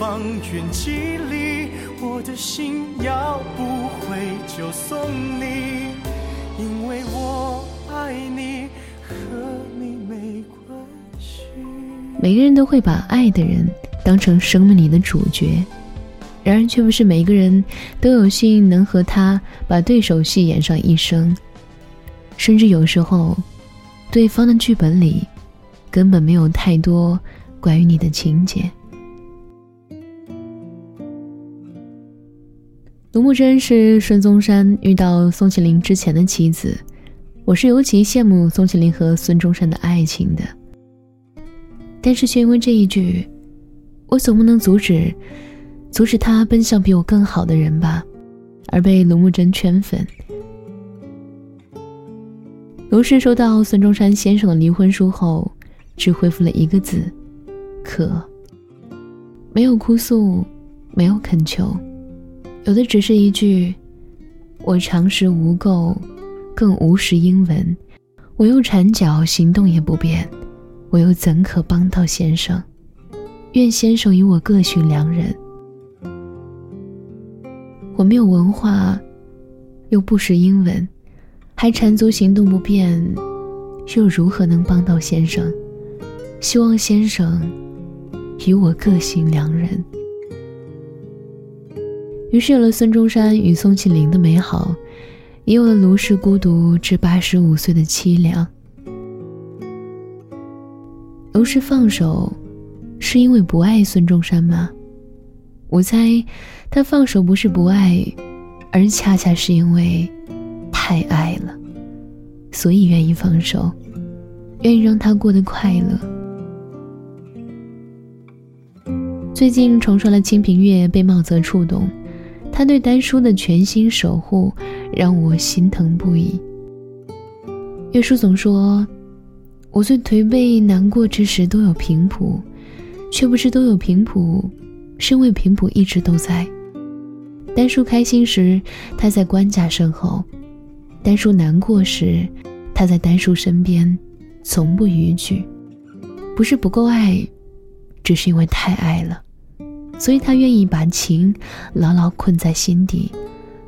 方圆几里，我的心要不回就送你，因为我爱你，和你没关系。每个人都会把爱的人当成生命里的主角，然而却不是每个人都有幸能和他把对手戏演上一生，甚至有时候，对方的剧本里根本没有太多关于你的情节。卢慕贞是孙中山遇到宋庆龄之前的妻子，我是尤其羡慕宋庆龄和孙中山的爱情的。但是却因为这一句，我总不能阻止，阻止他奔向比我更好的人吧，而被卢慕贞圈粉。卢氏收到孙中山先生的离婚书后，只回复了一个字：可。没有哭诉，没有恳求。有的只是一句：“我常识无垢，更无识英文，我又缠脚，行动也不便，我又怎可帮到先生？愿先生与我各寻良人。我没有文化，又不识英文，还缠足行动不便，又如何能帮到先生？希望先生与我各寻良人。”于是有了孙中山与宋庆龄的美好，也有了卢氏孤独至八十五岁的凄凉。卢氏放手，是因为不爱孙中山吗？我猜，他放手不是不爱，而恰恰是因为太爱了，所以愿意放手，愿意让他过得快乐。最近重刷了《清平乐》，被茂泽触动。他对丹叔的全心守护，让我心疼不已。岳叔总说，我最颓废难过之时都有平谱，却不知都有平谱，是因为平谱一直都在。丹叔开心时，他在官家身后；丹叔难过时，他在丹叔身边，从不逾矩。不是不够爱，只是因为太爱了。所以他愿意把情牢牢困在心底，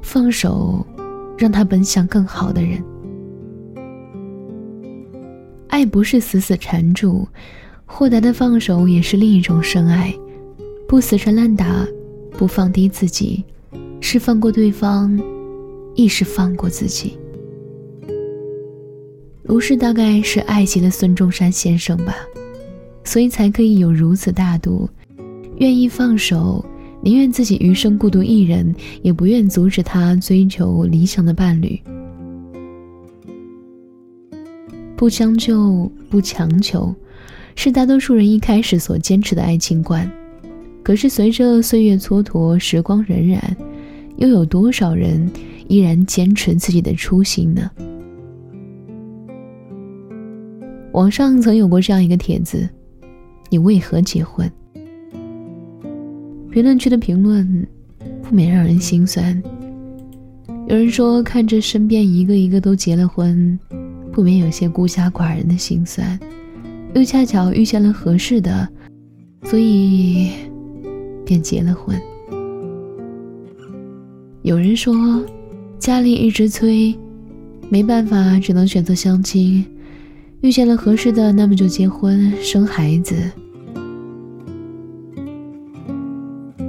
放手，让他奔向更好的人。爱不是死死缠住，豁达的放手也是另一种深爱。不死缠烂打，不放低自己，是放过对方，亦是放过自己。卢氏大概是爱极了孙中山先生吧，所以才可以有如此大度。愿意放手，宁愿自己余生孤独一人，也不愿阻止他追求理想的伴侣。不将就，不强求，是大多数人一开始所坚持的爱情观。可是随着岁月蹉跎，时光荏苒，又有多少人依然坚持自己的初心呢？网上曾有过这样一个帖子：“你为何结婚？”评论区的评论不免让人心酸。有人说，看着身边一个一个都结了婚，不免有些孤家寡人的心酸。又恰巧遇见了合适的，所以便结了婚。有人说，家里一直催，没办法，只能选择相亲。遇见了合适的，那么就结婚生孩子。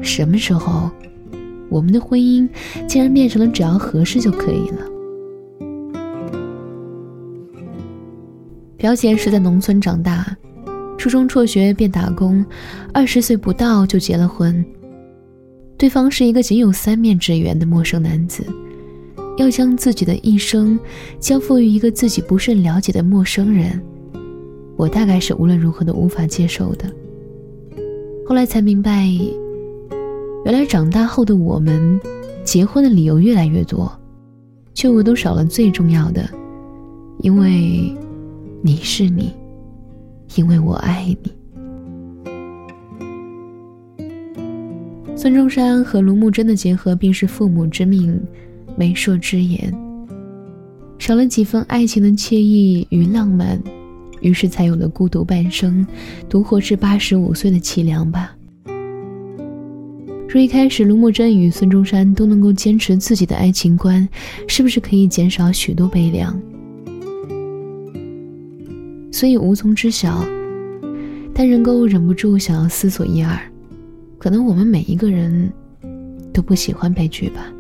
什么时候，我们的婚姻竟然变成了只要合适就可以了？表姐是在农村长大，初中辍学便打工，二十岁不到就结了婚。对方是一个仅有三面之缘的陌生男子，要将自己的一生交付于一个自己不甚了解的陌生人，我大概是无论如何都无法接受的。后来才明白。原来长大后的我们，结婚的理由越来越多，却唯独少了最重要的，因为你是你，因为我爱你。孙中山和卢慕贞的结合，便是父母之命，媒妁之言，少了几分爱情的惬意与浪漫，于是才有了孤独半生，独活至八十五岁的凄凉吧。说一开始卢慕贞与孙中山都能够坚持自己的爱情观，是不是可以减少许多悲凉？所以无从知晓，但仍够忍不住想要思索一二。可能我们每一个人都不喜欢悲剧吧。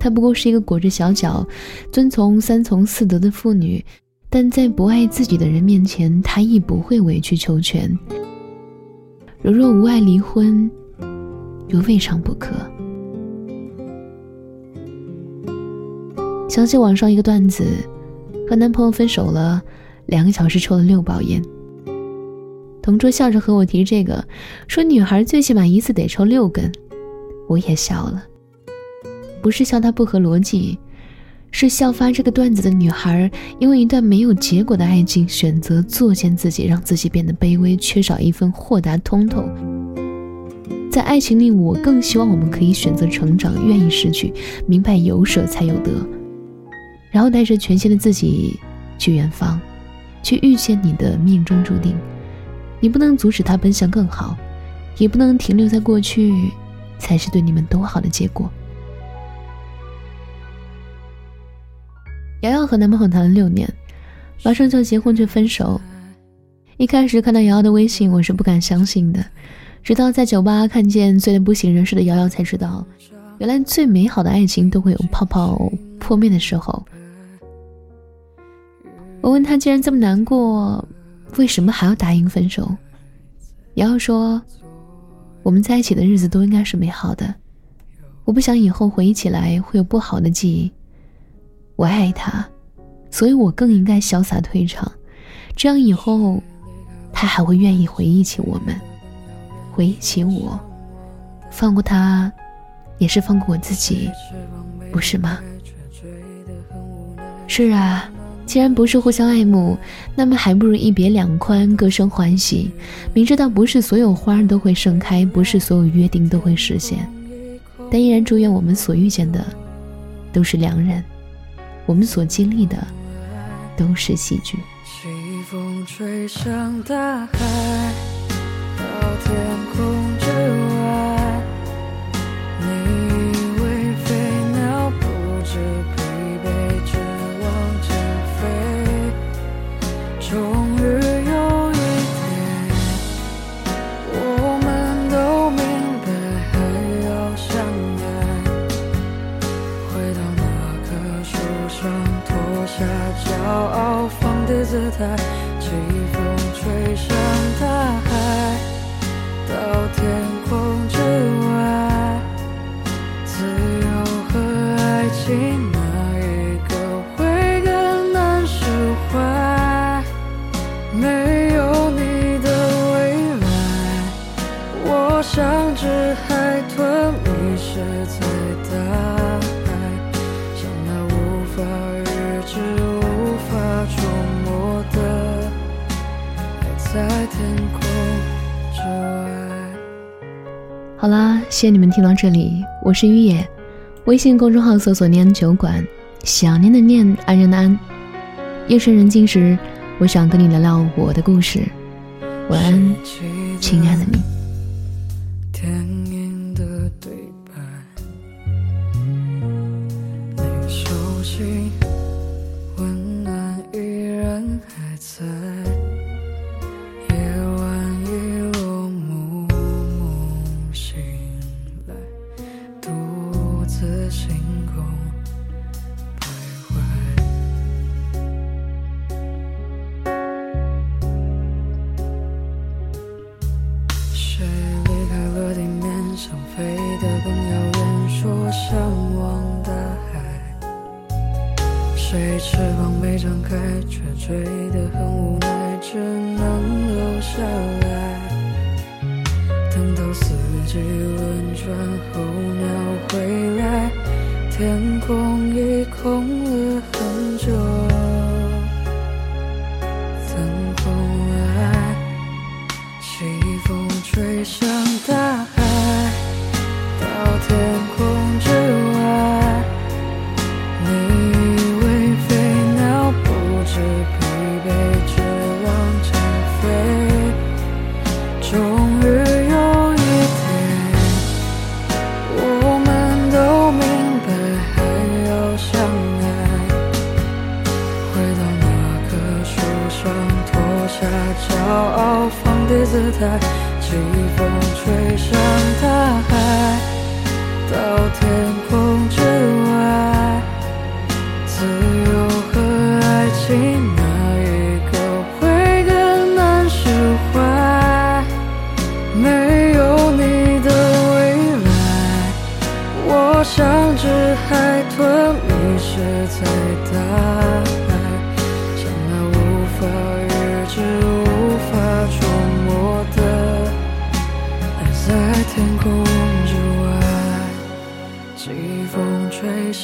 她不过是一个裹着小脚、遵从三从四德的妇女，但在不爱自己的人面前，她亦不会委曲求全。如若无爱离婚，又未尝不可。想起网上一个段子，和男朋友分手了，两个小时抽了六包烟。同桌笑着和我提这个，说女孩最起码一次得抽六根，我也笑了。不是笑他不合逻辑，是笑发这个段子的女孩，因为一段没有结果的爱情，选择作践自己，让自己变得卑微，缺少一份豁达通透。在爱情里，我更希望我们可以选择成长，愿意失去，明白有舍才有得，然后带着全新的自己去远方，去遇见你的命中注定。你不能阻止他奔向更好，也不能停留在过去，才是对你们都好的结果。瑶瑶和男朋友谈了六年，马上就要结婚却分手。一开始看到瑶瑶的微信，我是不敢相信的，直到在酒吧看见醉得不省人事的瑶瑶，才知道，原来最美好的爱情都会有泡泡破灭的时候。我问他，既然这么难过，为什么还要答应分手？瑶瑶说，我们在一起的日子都应该是美好的，我不想以后回忆起来会有不好的记忆。我爱他，所以我更应该潇洒退场，这样以后，他还会愿意回忆起我们，回忆起我，放过他，也是放过我自己，不是吗？是啊，既然不是互相爱慕，那么还不如一别两宽，各生欢喜。明知道不是所有花都会盛开，不是所有约定都会实现，但依然祝愿我们所遇见的，都是良人。我们所经历的都是喜剧。西风吹向大海，脱下骄傲放低姿态，季风吹向大海，到天空之外，自由和爱情哪一个会更难释怀？没有你的未来，我像只海豚迷失在大好啦，谢谢你们听到这里，我是于野，微信公众号搜索“念酒馆”，想念的念，安然的安。夜深人静时，我想跟你聊聊我的故事。晚安，亲爱的你。谁翅膀没张开，却追得很无奈，只能留下来。等到四季轮转候鸟回来，天空已空了很久。骄傲放低姿态，季风吹向大海，到天空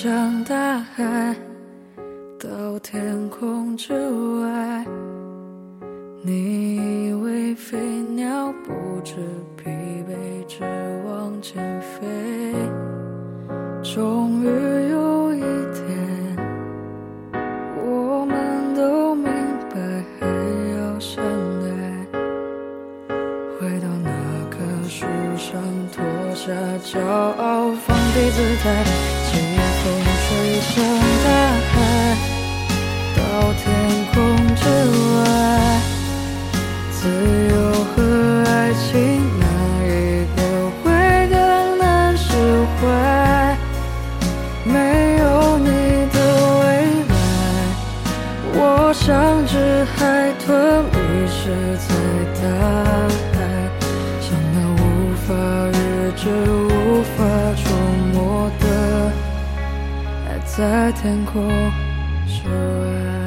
吹向大海，到天空之外。你以为飞。鸟不知疲惫，只往前飞。终于有一天，我们都明白还要相爱。回到那棵树上，脱下骄傲，放低姿态，向大海，到天空之外。自由和爱情，哪一个会更难释怀？没有你的未来，我像只海豚迷失在大海，像那无法预知、在天空之外。